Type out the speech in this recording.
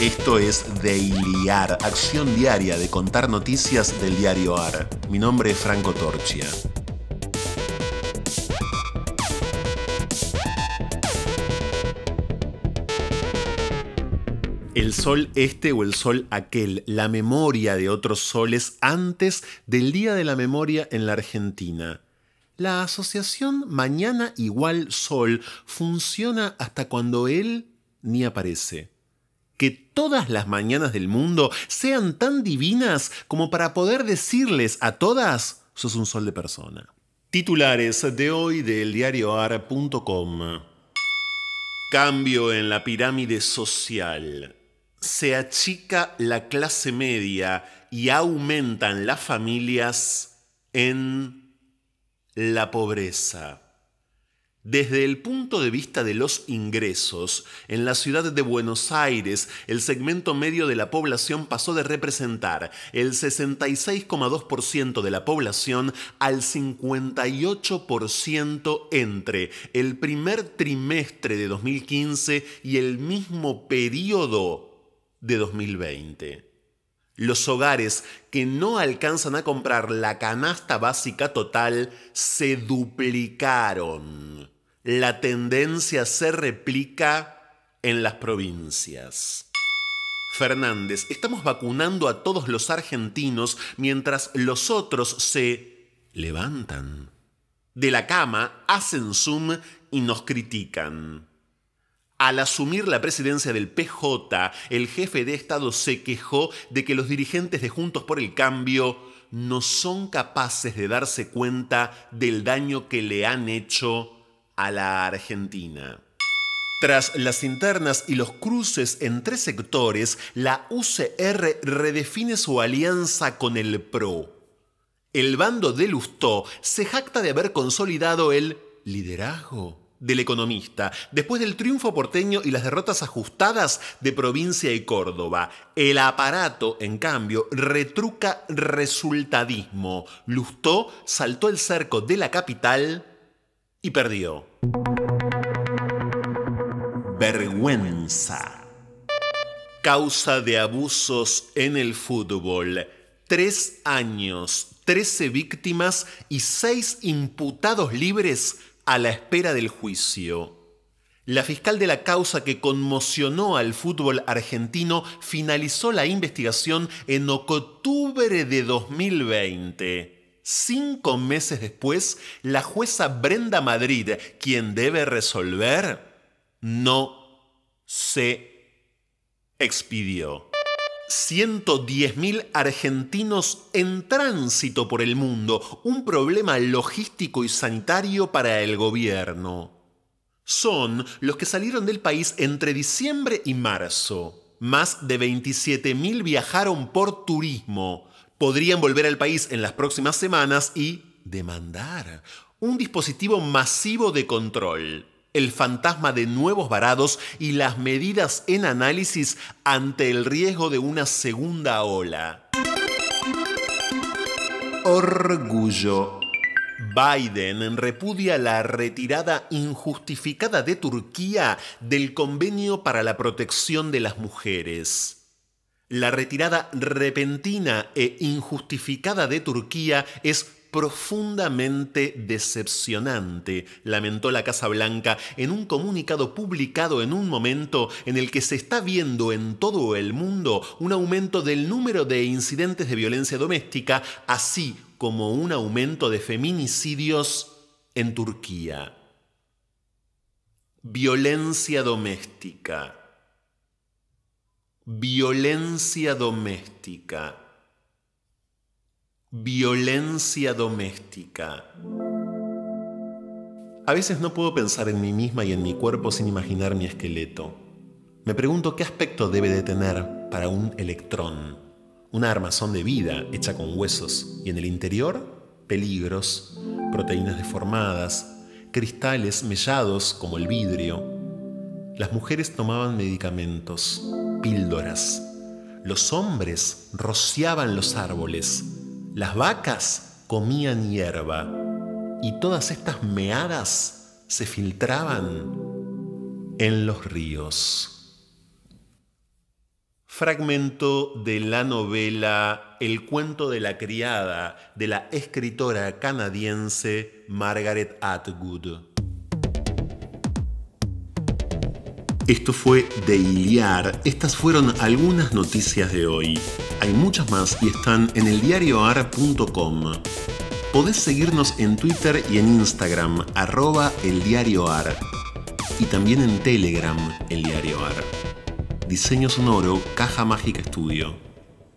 Esto es Dailiar, acción diaria de contar noticias del diario AR. Mi nombre es Franco Torchia. El sol este o el sol aquel, la memoria de otros soles antes del Día de la Memoria en la Argentina. La asociación mañana igual sol funciona hasta cuando él ni aparece que todas las mañanas del mundo sean tan divinas como para poder decirles a todas, sos un sol de persona. Titulares de hoy del diarioar.com. Cambio en la pirámide social. Se achica la clase media y aumentan las familias en la pobreza. Desde el punto de vista de los ingresos, en la ciudad de Buenos Aires, el segmento medio de la población pasó de representar el 66,2% de la población al 58% entre el primer trimestre de 2015 y el mismo periodo de 2020. Los hogares que no alcanzan a comprar la canasta básica total se duplicaron la tendencia se replica en las provincias. Fernández, estamos vacunando a todos los argentinos mientras los otros se levantan. De la cama, hacen zoom y nos critican. Al asumir la presidencia del PJ, el jefe de Estado se quejó de que los dirigentes de Juntos por el Cambio no son capaces de darse cuenta del daño que le han hecho a la Argentina. Tras las internas y los cruces entre sectores, la UCR redefine su alianza con el PRO. El bando de Lustó se jacta de haber consolidado el liderazgo del economista, después del triunfo porteño y las derrotas ajustadas de provincia y Córdoba. El aparato, en cambio, retruca resultadismo. Lustó saltó el cerco de la capital y perdió. Vergüenza. Causa de abusos en el fútbol. Tres años, trece víctimas y seis imputados libres a la espera del juicio. La fiscal de la causa que conmocionó al fútbol argentino finalizó la investigación en octubre de 2020. Cinco meses después, la jueza Brenda Madrid, quien debe resolver, no se expidió. 110.000 argentinos en tránsito por el mundo, un problema logístico y sanitario para el gobierno. Son los que salieron del país entre diciembre y marzo. Más de 27.000 viajaron por turismo, podrían volver al país en las próximas semanas y demandar un dispositivo masivo de control, el fantasma de nuevos varados y las medidas en análisis ante el riesgo de una segunda ola. Orgullo. Biden repudia la retirada injustificada de Turquía del convenio para la protección de las mujeres. La retirada repentina e injustificada de Turquía es profundamente decepcionante, lamentó la Casa Blanca en un comunicado publicado en un momento en el que se está viendo en todo el mundo un aumento del número de incidentes de violencia doméstica, así como un aumento de feminicidios en Turquía. Violencia doméstica Violencia doméstica. Violencia doméstica. A veces no puedo pensar en mí misma y en mi cuerpo sin imaginar mi esqueleto. Me pregunto qué aspecto debe de tener para un electrón, una armazón de vida hecha con huesos y en el interior peligros, proteínas deformadas, cristales mellados como el vidrio. Las mujeres tomaban medicamentos, píldoras. Los hombres rociaban los árboles. Las vacas comían hierba. Y todas estas meadas se filtraban en los ríos. fragmento de la novela El cuento de la criada de la escritora canadiense Margaret Atwood. Esto fue de Iliar. Estas fueron algunas noticias de hoy. Hay muchas más y están en eldiarioar.com. Podés seguirnos en Twitter y en Instagram, arroba eldiarioar. Y también en Telegram, el diario Diseño sonoro, Caja Mágica Estudio.